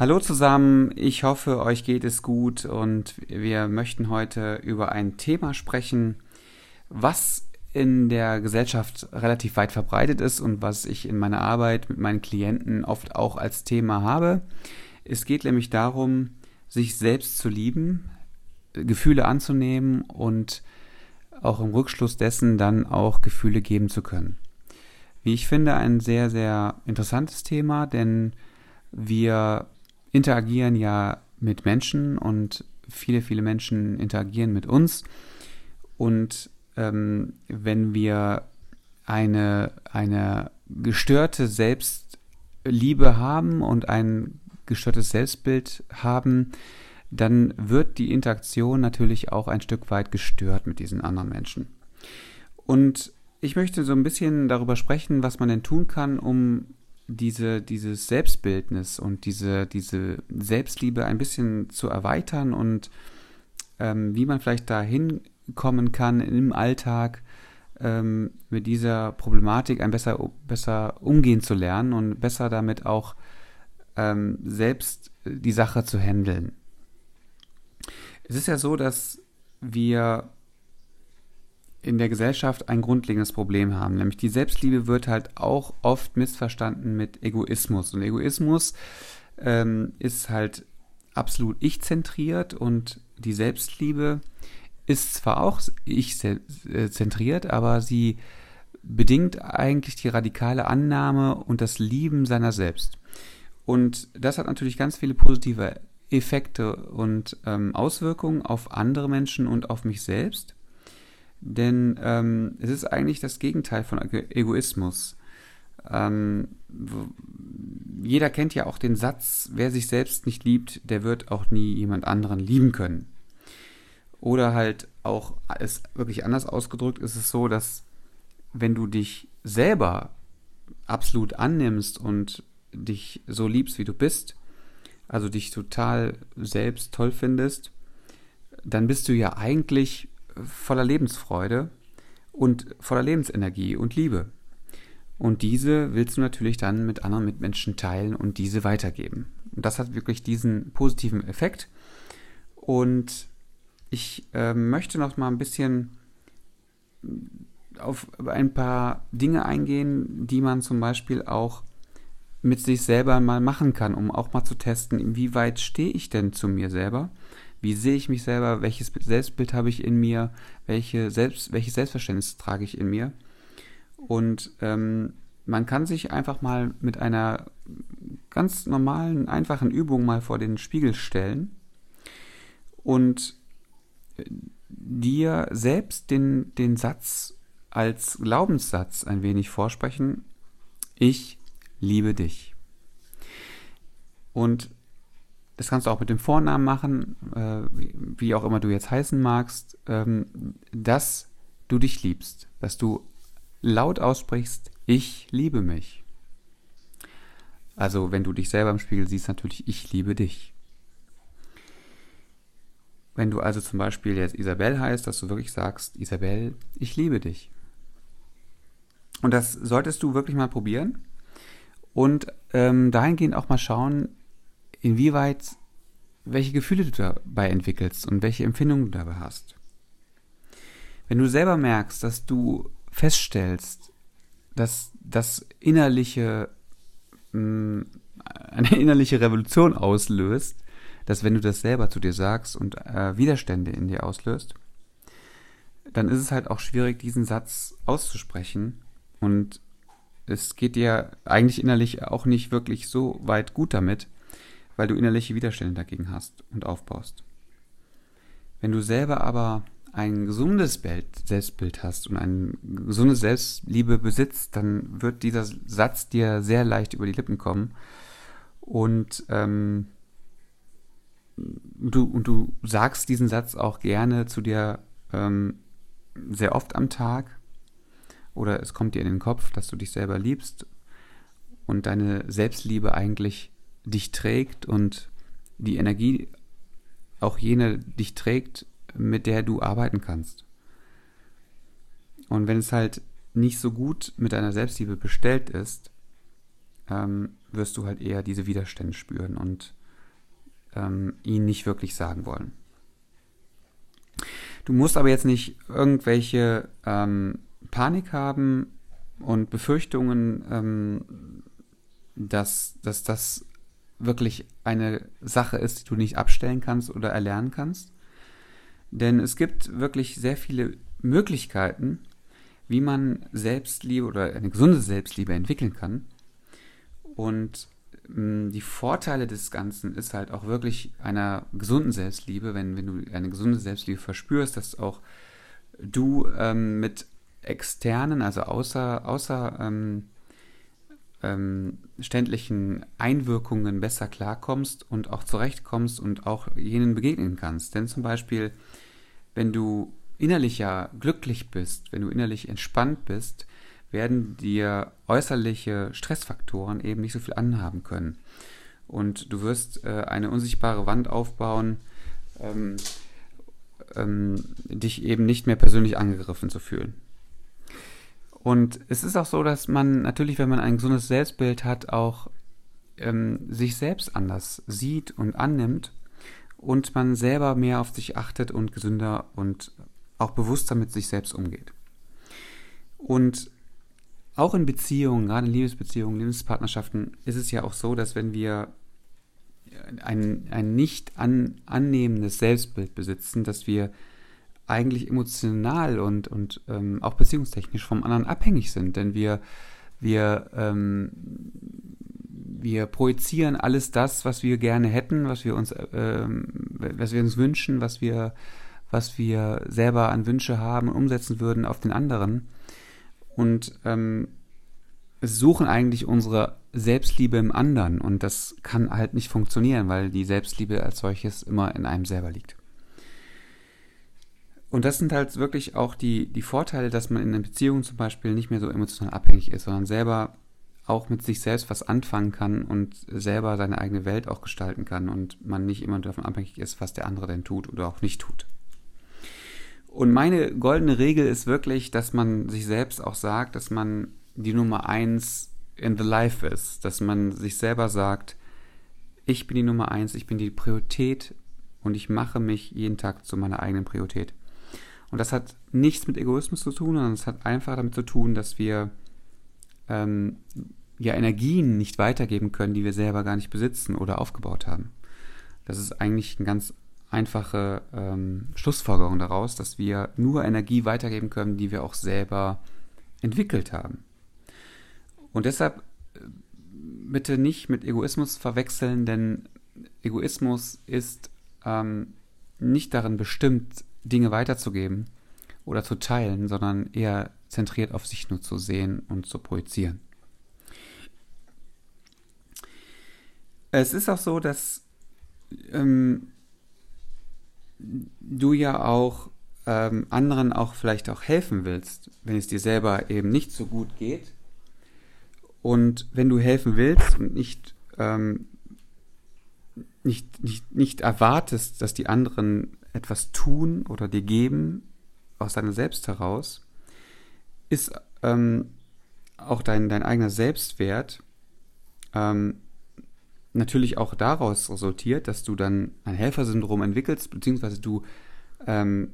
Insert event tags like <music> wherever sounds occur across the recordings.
Hallo zusammen, ich hoffe, euch geht es gut und wir möchten heute über ein Thema sprechen, was in der Gesellschaft relativ weit verbreitet ist und was ich in meiner Arbeit mit meinen Klienten oft auch als Thema habe. Es geht nämlich darum, sich selbst zu lieben, Gefühle anzunehmen und auch im Rückschluss dessen dann auch Gefühle geben zu können. Wie ich finde, ein sehr, sehr interessantes Thema, denn wir interagieren ja mit Menschen und viele, viele Menschen interagieren mit uns. Und ähm, wenn wir eine, eine gestörte Selbstliebe haben und ein gestörtes Selbstbild haben, dann wird die Interaktion natürlich auch ein Stück weit gestört mit diesen anderen Menschen. Und ich möchte so ein bisschen darüber sprechen, was man denn tun kann, um diese, dieses Selbstbildnis und diese, diese Selbstliebe ein bisschen zu erweitern und ähm, wie man vielleicht dahin kommen kann im Alltag ähm, mit dieser Problematik ein besser, besser umgehen zu lernen und besser damit auch ähm, selbst die Sache zu handeln. Es ist ja so, dass wir in der Gesellschaft ein grundlegendes Problem haben, nämlich die Selbstliebe wird halt auch oft missverstanden mit Egoismus. Und Egoismus ähm, ist halt absolut ich-zentriert und die Selbstliebe ist zwar auch ich-zentriert, aber sie bedingt eigentlich die radikale Annahme und das Lieben seiner selbst. Und das hat natürlich ganz viele positive Effekte und ähm, Auswirkungen auf andere Menschen und auf mich selbst. Denn ähm, es ist eigentlich das Gegenteil von Egoismus. Ähm, jeder kennt ja auch den Satz, wer sich selbst nicht liebt, der wird auch nie jemand anderen lieben können. Oder halt auch, es wirklich anders ausgedrückt, ist es so, dass wenn du dich selber absolut annimmst und dich so liebst, wie du bist, also dich total selbst toll findest, dann bist du ja eigentlich voller Lebensfreude und voller Lebensenergie und Liebe. Und diese willst du natürlich dann mit anderen Mitmenschen teilen und diese weitergeben. Und das hat wirklich diesen positiven Effekt. Und ich äh, möchte noch mal ein bisschen auf ein paar Dinge eingehen, die man zum Beispiel auch mit sich selber mal machen kann, um auch mal zu testen, inwieweit stehe ich denn zu mir selber? Wie sehe ich mich selber? Welches Selbstbild habe ich in mir? Welche Selbst, welches Selbstverständnis trage ich in mir? Und ähm, man kann sich einfach mal mit einer ganz normalen, einfachen Übung mal vor den Spiegel stellen und dir selbst den, den Satz als Glaubenssatz ein wenig vorsprechen. Ich liebe dich. Und das kannst du auch mit dem Vornamen machen, äh, wie auch immer du jetzt heißen magst, ähm, dass du dich liebst, dass du laut aussprichst, ich liebe mich. Also wenn du dich selber im Spiegel siehst, natürlich, ich liebe dich. Wenn du also zum Beispiel jetzt Isabel heißt, dass du wirklich sagst, Isabel, ich liebe dich. Und das solltest du wirklich mal probieren und ähm, dahingehend auch mal schauen, inwieweit, welche Gefühle du dabei entwickelst und welche Empfindungen du dabei hast. Wenn du selber merkst, dass du feststellst, dass das innerliche, mh, mm, <laughs> eine innerliche Revolution auslöst, dass wenn du das selber zu dir sagst und äh, Widerstände in dir auslöst, dann ist es halt auch schwierig, diesen Satz auszusprechen und es geht dir eigentlich innerlich auch nicht wirklich so weit gut damit, weil du innerliche Widerstände dagegen hast und aufbaust. Wenn du selber aber ein gesundes Bild, Selbstbild hast und eine gesunde Selbstliebe besitzt, dann wird dieser Satz dir sehr leicht über die Lippen kommen und ähm, du, und du sagst diesen Satz auch gerne zu dir ähm, sehr oft am Tag oder es kommt dir in den Kopf, dass du dich selber liebst und deine Selbstliebe eigentlich dich trägt und die Energie auch jene dich trägt, mit der du arbeiten kannst. Und wenn es halt nicht so gut mit deiner Selbstliebe bestellt ist, ähm, wirst du halt eher diese Widerstände spüren und ähm, ihn nicht wirklich sagen wollen. Du musst aber jetzt nicht irgendwelche ähm, Panik haben und Befürchtungen, ähm, dass, dass das wirklich eine Sache ist, die du nicht abstellen kannst oder erlernen kannst. Denn es gibt wirklich sehr viele Möglichkeiten, wie man Selbstliebe oder eine gesunde Selbstliebe entwickeln kann. Und mh, die Vorteile des Ganzen ist halt auch wirklich einer gesunden Selbstliebe, wenn, wenn du eine gesunde Selbstliebe verspürst, dass auch du ähm, mit externen, also außer, außer ähm, ähm, ständlichen Einwirkungen besser klarkommst und auch zurechtkommst und auch jenen begegnen kannst. Denn zum Beispiel, wenn du innerlich ja glücklich bist, wenn du innerlich entspannt bist, werden dir äußerliche Stressfaktoren eben nicht so viel anhaben können. Und du wirst äh, eine unsichtbare Wand aufbauen, ähm, ähm, dich eben nicht mehr persönlich angegriffen zu fühlen. Und es ist auch so, dass man natürlich, wenn man ein gesundes Selbstbild hat, auch ähm, sich selbst anders sieht und annimmt und man selber mehr auf sich achtet und gesünder und auch bewusster mit sich selbst umgeht. Und auch in Beziehungen, gerade in Liebesbeziehungen, Lebenspartnerschaften, ist es ja auch so, dass wenn wir ein, ein nicht an, annehmendes Selbstbild besitzen, dass wir eigentlich emotional und, und ähm, auch beziehungstechnisch vom anderen abhängig sind. Denn wir, wir, ähm, wir projizieren alles das, was wir gerne hätten, was wir uns, ähm, was wir uns wünschen, was wir, was wir selber an Wünsche haben und umsetzen würden auf den anderen. Und ähm, suchen eigentlich unsere Selbstliebe im anderen. Und das kann halt nicht funktionieren, weil die Selbstliebe als solches immer in einem selber liegt. Und das sind halt wirklich auch die, die Vorteile, dass man in einer Beziehung zum Beispiel nicht mehr so emotional abhängig ist, sondern selber auch mit sich selbst was anfangen kann und selber seine eigene Welt auch gestalten kann und man nicht immer davon abhängig ist, was der andere denn tut oder auch nicht tut. Und meine goldene Regel ist wirklich, dass man sich selbst auch sagt, dass man die Nummer eins in the life ist, dass man sich selber sagt, ich bin die Nummer eins, ich bin die Priorität und ich mache mich jeden Tag zu meiner eigenen Priorität. Und das hat nichts mit Egoismus zu tun, sondern es hat einfach damit zu tun, dass wir ähm, ja Energien nicht weitergeben können, die wir selber gar nicht besitzen oder aufgebaut haben. Das ist eigentlich eine ganz einfache ähm, Schlussfolgerung daraus, dass wir nur Energie weitergeben können, die wir auch selber entwickelt haben. Und deshalb äh, bitte nicht mit Egoismus verwechseln, denn Egoismus ist ähm, nicht darin bestimmt, Dinge weiterzugeben oder zu teilen, sondern eher zentriert auf sich nur zu sehen und zu projizieren. Es ist auch so, dass ähm, du ja auch ähm, anderen auch vielleicht auch helfen willst, wenn es dir selber eben nicht so gut geht. Und wenn du helfen willst und nicht, ähm, nicht, nicht, nicht erwartest, dass die anderen etwas tun oder dir geben aus deiner Selbst heraus, ist ähm, auch dein, dein eigener Selbstwert ähm, natürlich auch daraus resultiert, dass du dann ein Helfersyndrom entwickelst, beziehungsweise du ähm,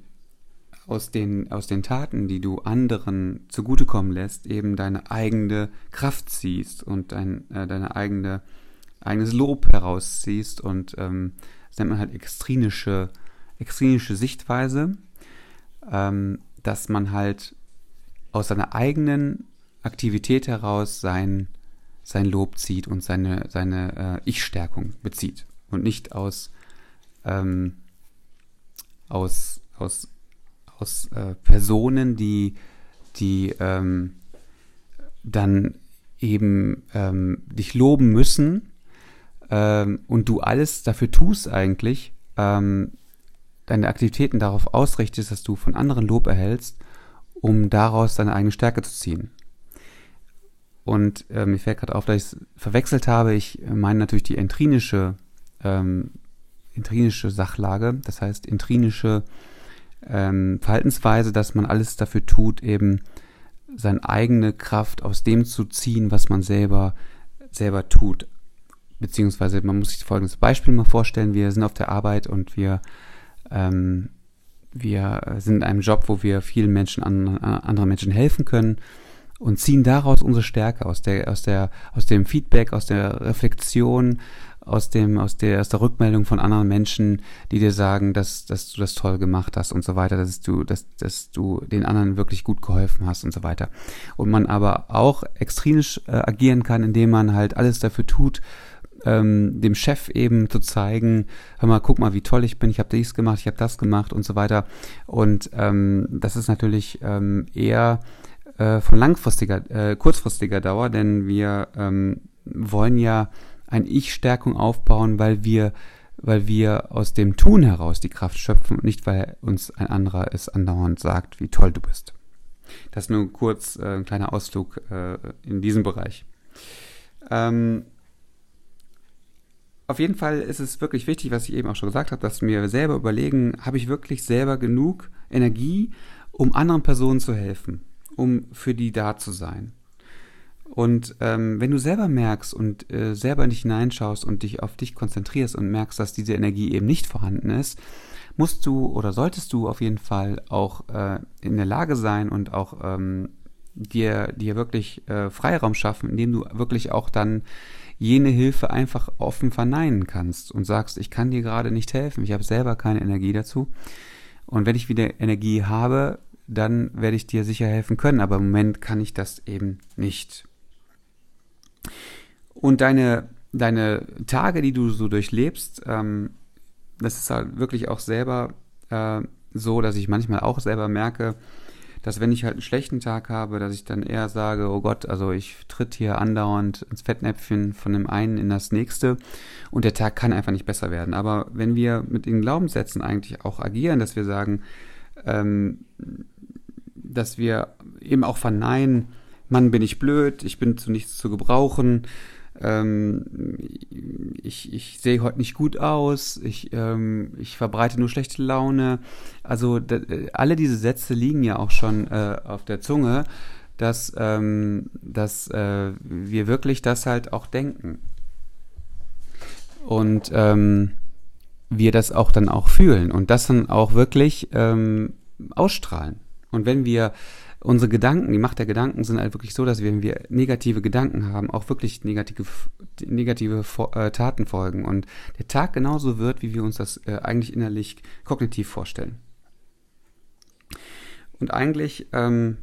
aus, den, aus den Taten, die du anderen zugutekommen lässt, eben deine eigene Kraft ziehst und dein, äh, deine eigene eigenes Lob herausziehst und ähm, das nennt man halt extrinische extrinische Sichtweise, ähm, dass man halt aus seiner eigenen Aktivität heraus sein, sein Lob zieht und seine, seine äh, Ich-Stärkung bezieht und nicht aus, ähm, aus, aus, aus äh, Personen, die, die ähm, dann eben ähm, dich loben müssen ähm, und du alles dafür tust eigentlich, ähm, deine Aktivitäten darauf ausrichtest, dass du von anderen Lob erhältst, um daraus deine eigene Stärke zu ziehen. Und äh, mir fällt gerade auf, dass ich es verwechselt habe. Ich meine natürlich die intrinische, ähm, intrinische Sachlage, das heißt intrinische ähm, Verhaltensweise, dass man alles dafür tut, eben seine eigene Kraft aus dem zu ziehen, was man selber selber tut. beziehungsweise man muss sich folgendes Beispiel mal vorstellen. Wir sind auf der Arbeit und wir, ähm, wir sind in einem Job, wo wir vielen Menschen, an, anderen Menschen helfen können und ziehen daraus unsere Stärke, aus der, aus der, aus dem Feedback, aus der Reflexion, aus dem, aus der, aus der Rückmeldung von anderen Menschen, die dir sagen, dass, dass du das toll gemacht hast und so weiter, dass du, dass, dass du den anderen wirklich gut geholfen hast und so weiter. Und man aber auch extremisch äh, agieren kann, indem man halt alles dafür tut, ähm, dem Chef eben zu zeigen, hör mal, guck mal, wie toll ich bin, ich habe dies gemacht, ich habe das gemacht und so weiter. Und ähm, das ist natürlich ähm, eher äh, von langfristiger, äh, kurzfristiger Dauer, denn wir ähm, wollen ja ein Ich-Stärkung aufbauen, weil wir, weil wir aus dem Tun heraus die Kraft schöpfen und nicht, weil uns ein anderer es andauernd sagt, wie toll du bist. Das nur kurz äh, ein kleiner Ausflug äh, in diesem Bereich. Ähm, auf jeden Fall ist es wirklich wichtig, was ich eben auch schon gesagt habe, dass wir selber überlegen, habe ich wirklich selber genug Energie, um anderen Personen zu helfen, um für die da zu sein. Und ähm, wenn du selber merkst und äh, selber in dich hineinschaust und dich auf dich konzentrierst und merkst, dass diese Energie eben nicht vorhanden ist, musst du oder solltest du auf jeden Fall auch äh, in der Lage sein und auch ähm, dir, dir wirklich äh, Freiraum schaffen, indem du wirklich auch dann jene Hilfe einfach offen verneinen kannst und sagst, ich kann dir gerade nicht helfen, ich habe selber keine Energie dazu. Und wenn ich wieder Energie habe, dann werde ich dir sicher helfen können, aber im Moment kann ich das eben nicht. Und deine, deine Tage, die du so durchlebst, ähm, das ist halt wirklich auch selber äh, so, dass ich manchmal auch selber merke, dass wenn ich halt einen schlechten Tag habe, dass ich dann eher sage, oh Gott, also ich tritt hier andauernd ins Fettnäpfchen von dem einen in das nächste und der Tag kann einfach nicht besser werden. Aber wenn wir mit den Glaubenssätzen eigentlich auch agieren, dass wir sagen, ähm, dass wir eben auch verneinen, Mann, bin ich blöd, ich bin zu nichts zu gebrauchen, ähm, ich, ich sehe heute nicht gut aus, ich, ähm, ich verbreite nur schlechte Laune. Also da, alle diese Sätze liegen ja auch schon äh, auf der Zunge, dass, ähm, dass äh, wir wirklich das halt auch denken. Und ähm, wir das auch dann auch fühlen und das dann auch wirklich ähm, ausstrahlen. Und wenn wir unsere Gedanken, die Macht der Gedanken sind halt wirklich so, dass wir, wenn wir negative Gedanken haben, auch wirklich negative, negative äh, Taten folgen und der Tag genauso wird, wie wir uns das äh, eigentlich innerlich kognitiv vorstellen. Und eigentlich, ähm,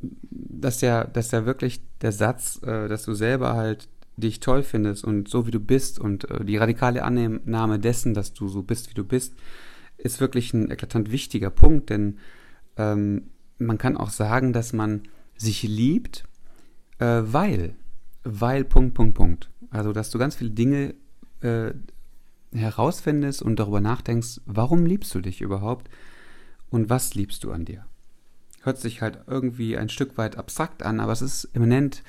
dass ja, dass ja wirklich der Satz, äh, dass du selber halt dich toll findest und so wie du bist und äh, die radikale Annahme dessen, dass du so bist, wie du bist, ist wirklich ein eklatant wichtiger Punkt, denn ähm, man kann auch sagen, dass man sich liebt, äh, weil, weil, Punkt, Punkt, Punkt. Also, dass du ganz viele Dinge äh, herausfindest und darüber nachdenkst, warum liebst du dich überhaupt und was liebst du an dir? Hört sich halt irgendwie ein Stück weit abstrakt an, aber es ist eminent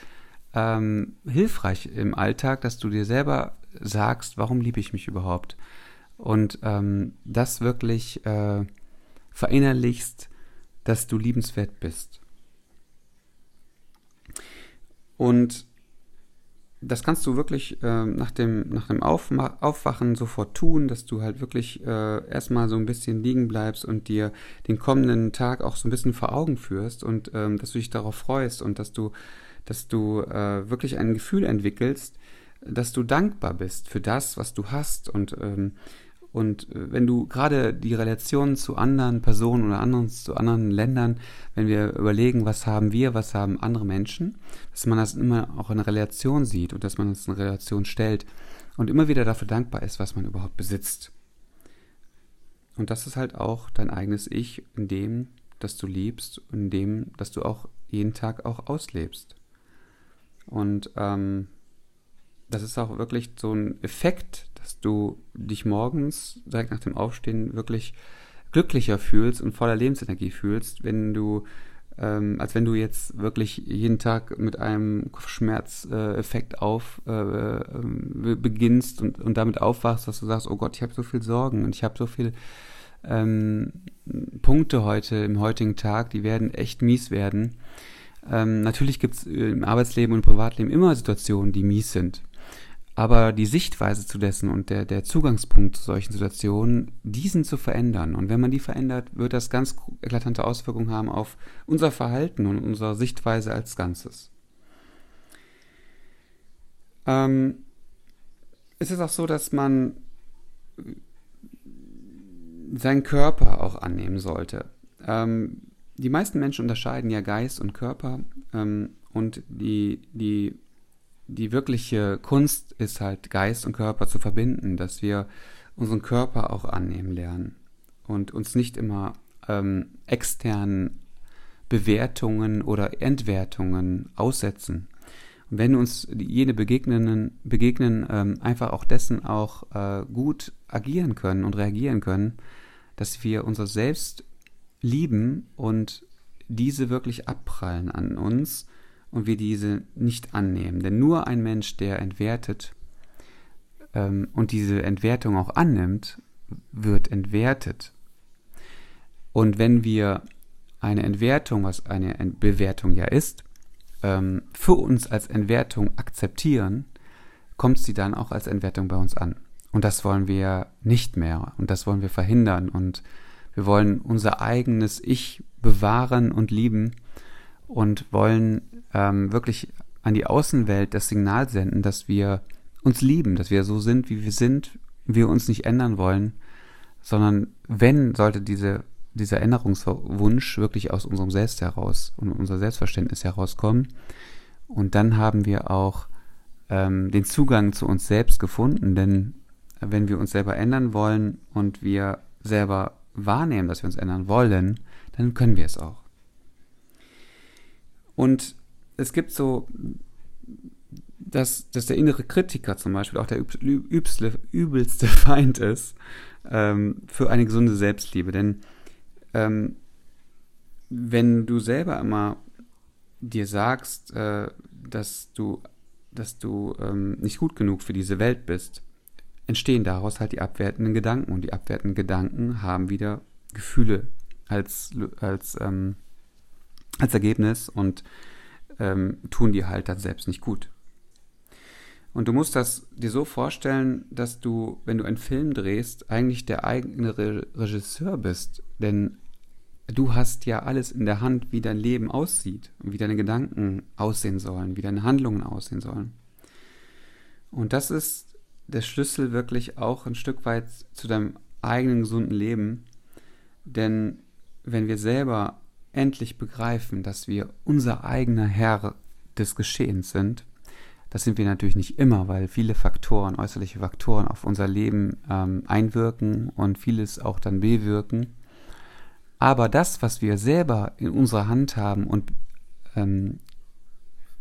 ähm, hilfreich im Alltag, dass du dir selber sagst, warum liebe ich mich überhaupt? Und ähm, das wirklich äh, verinnerlichst, dass du liebenswert bist. Und das kannst du wirklich äh, nach dem, nach dem Aufma Aufwachen sofort tun, dass du halt wirklich äh, erstmal so ein bisschen liegen bleibst und dir den kommenden Tag auch so ein bisschen vor Augen führst und ähm, dass du dich darauf freust und dass du, dass du äh, wirklich ein Gefühl entwickelst, dass du dankbar bist für das, was du hast und ähm, und äh, wenn du gerade die Relation zu anderen Personen oder anderen, zu anderen Ländern, wenn wir überlegen, was haben wir, was haben andere Menschen, dass man das immer auch in Relation sieht und dass man es in Relation stellt und immer wieder dafür dankbar ist, was man überhaupt besitzt. Und das ist halt auch dein eigenes Ich, in dem, dass du liebst, in dem, dass du auch jeden Tag auch auslebst. Und ähm, das ist auch wirklich so ein Effekt, dass du dich morgens direkt nach dem Aufstehen wirklich glücklicher fühlst und voller Lebensenergie fühlst, wenn du, ähm, als wenn du jetzt wirklich jeden Tag mit einem Kopfschmerzeffekt äh, auf äh, äh, beginnst und, und damit aufwachst, dass du sagst, oh Gott, ich habe so viel Sorgen und ich habe so viel ähm, Punkte heute im heutigen Tag, die werden echt mies werden. Ähm, natürlich gibt es im Arbeitsleben und im Privatleben immer Situationen, die mies sind. Aber die Sichtweise zu dessen und der, der Zugangspunkt zu solchen Situationen, diesen zu verändern. Und wenn man die verändert, wird das ganz eklatante Auswirkungen haben auf unser Verhalten und unsere Sichtweise als Ganzes. Ähm, es ist auch so, dass man seinen Körper auch annehmen sollte. Ähm, die meisten Menschen unterscheiden ja Geist und Körper ähm, und die, die die wirkliche Kunst ist halt Geist und Körper zu verbinden, dass wir unseren Körper auch annehmen lernen und uns nicht immer ähm, externen Bewertungen oder Entwertungen aussetzen. Und wenn uns jene begegnen, begegnen ähm, einfach auch dessen auch äh, gut agieren können und reagieren können, dass wir unser Selbst lieben und diese wirklich abprallen an uns und wir diese nicht annehmen. Denn nur ein Mensch, der entwertet ähm, und diese Entwertung auch annimmt, wird entwertet. Und wenn wir eine Entwertung, was eine Bewertung ja ist, ähm, für uns als Entwertung akzeptieren, kommt sie dann auch als Entwertung bei uns an. Und das wollen wir nicht mehr und das wollen wir verhindern und wir wollen unser eigenes Ich bewahren und lieben und wollen ähm, wirklich an die Außenwelt das Signal senden, dass wir uns lieben, dass wir so sind, wie wir sind, wir uns nicht ändern wollen, sondern wenn sollte diese, dieser Änderungswunsch wirklich aus unserem Selbst heraus und unser Selbstverständnis herauskommen. Und dann haben wir auch ähm, den Zugang zu uns selbst gefunden, denn wenn wir uns selber ändern wollen und wir selber wahrnehmen, dass wir uns ändern wollen, dann können wir es auch. Und es gibt so, dass, dass der innere Kritiker zum Beispiel auch der übelste, übelste <laughs> Feind ist ähm, für eine gesunde Selbstliebe. Denn ähm, wenn du selber immer dir sagst, äh, dass du, dass du ähm, nicht gut genug für diese Welt bist, entstehen daraus halt die abwertenden Gedanken. Und die abwertenden Gedanken haben wieder Gefühle als, als ähm, als Ergebnis und ähm, tun dir halt dann selbst nicht gut. Und du musst das dir so vorstellen, dass du, wenn du einen Film drehst, eigentlich der eigene Re Regisseur bist. Denn du hast ja alles in der Hand, wie dein Leben aussieht und wie deine Gedanken aussehen sollen, wie deine Handlungen aussehen sollen. Und das ist der Schlüssel wirklich auch ein Stück weit zu deinem eigenen gesunden Leben. Denn wenn wir selber endlich begreifen, dass wir unser eigener Herr des Geschehens sind, das sind wir natürlich nicht immer, weil viele Faktoren, äußerliche Faktoren auf unser Leben ähm, einwirken und vieles auch dann bewirken. Aber das, was wir selber in unserer Hand haben und ähm,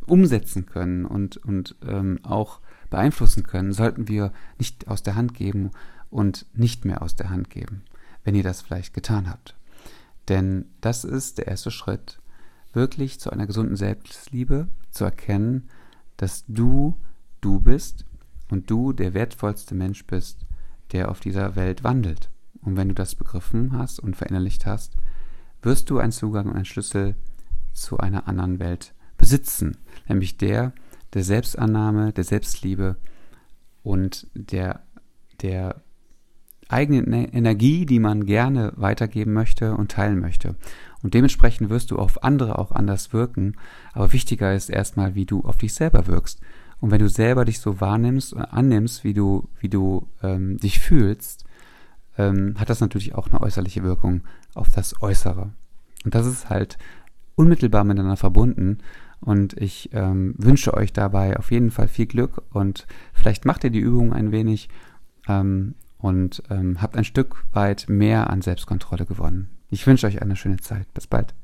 umsetzen können und, und ähm, auch beeinflussen können, sollten wir nicht aus der Hand geben und nicht mehr aus der Hand geben, wenn ihr das vielleicht getan habt. Denn das ist der erste Schritt, wirklich zu einer gesunden Selbstliebe, zu erkennen, dass du du bist und du der wertvollste Mensch bist, der auf dieser Welt wandelt. Und wenn du das begriffen hast und verinnerlicht hast, wirst du einen Zugang und einen Schlüssel zu einer anderen Welt besitzen, nämlich der der Selbstannahme, der Selbstliebe und der, der eigene Energie, die man gerne weitergeben möchte und teilen möchte. Und dementsprechend wirst du auf andere auch anders wirken. Aber wichtiger ist erstmal, wie du auf dich selber wirkst. Und wenn du selber dich so wahrnimmst und annimmst, wie du, wie du ähm, dich fühlst, ähm, hat das natürlich auch eine äußerliche Wirkung auf das Äußere. Und das ist halt unmittelbar miteinander verbunden. Und ich ähm, wünsche euch dabei auf jeden Fall viel Glück und vielleicht macht ihr die Übung ein wenig ähm, und ähm, habt ein Stück weit mehr an Selbstkontrolle gewonnen. Ich wünsche euch eine schöne Zeit. Bis bald.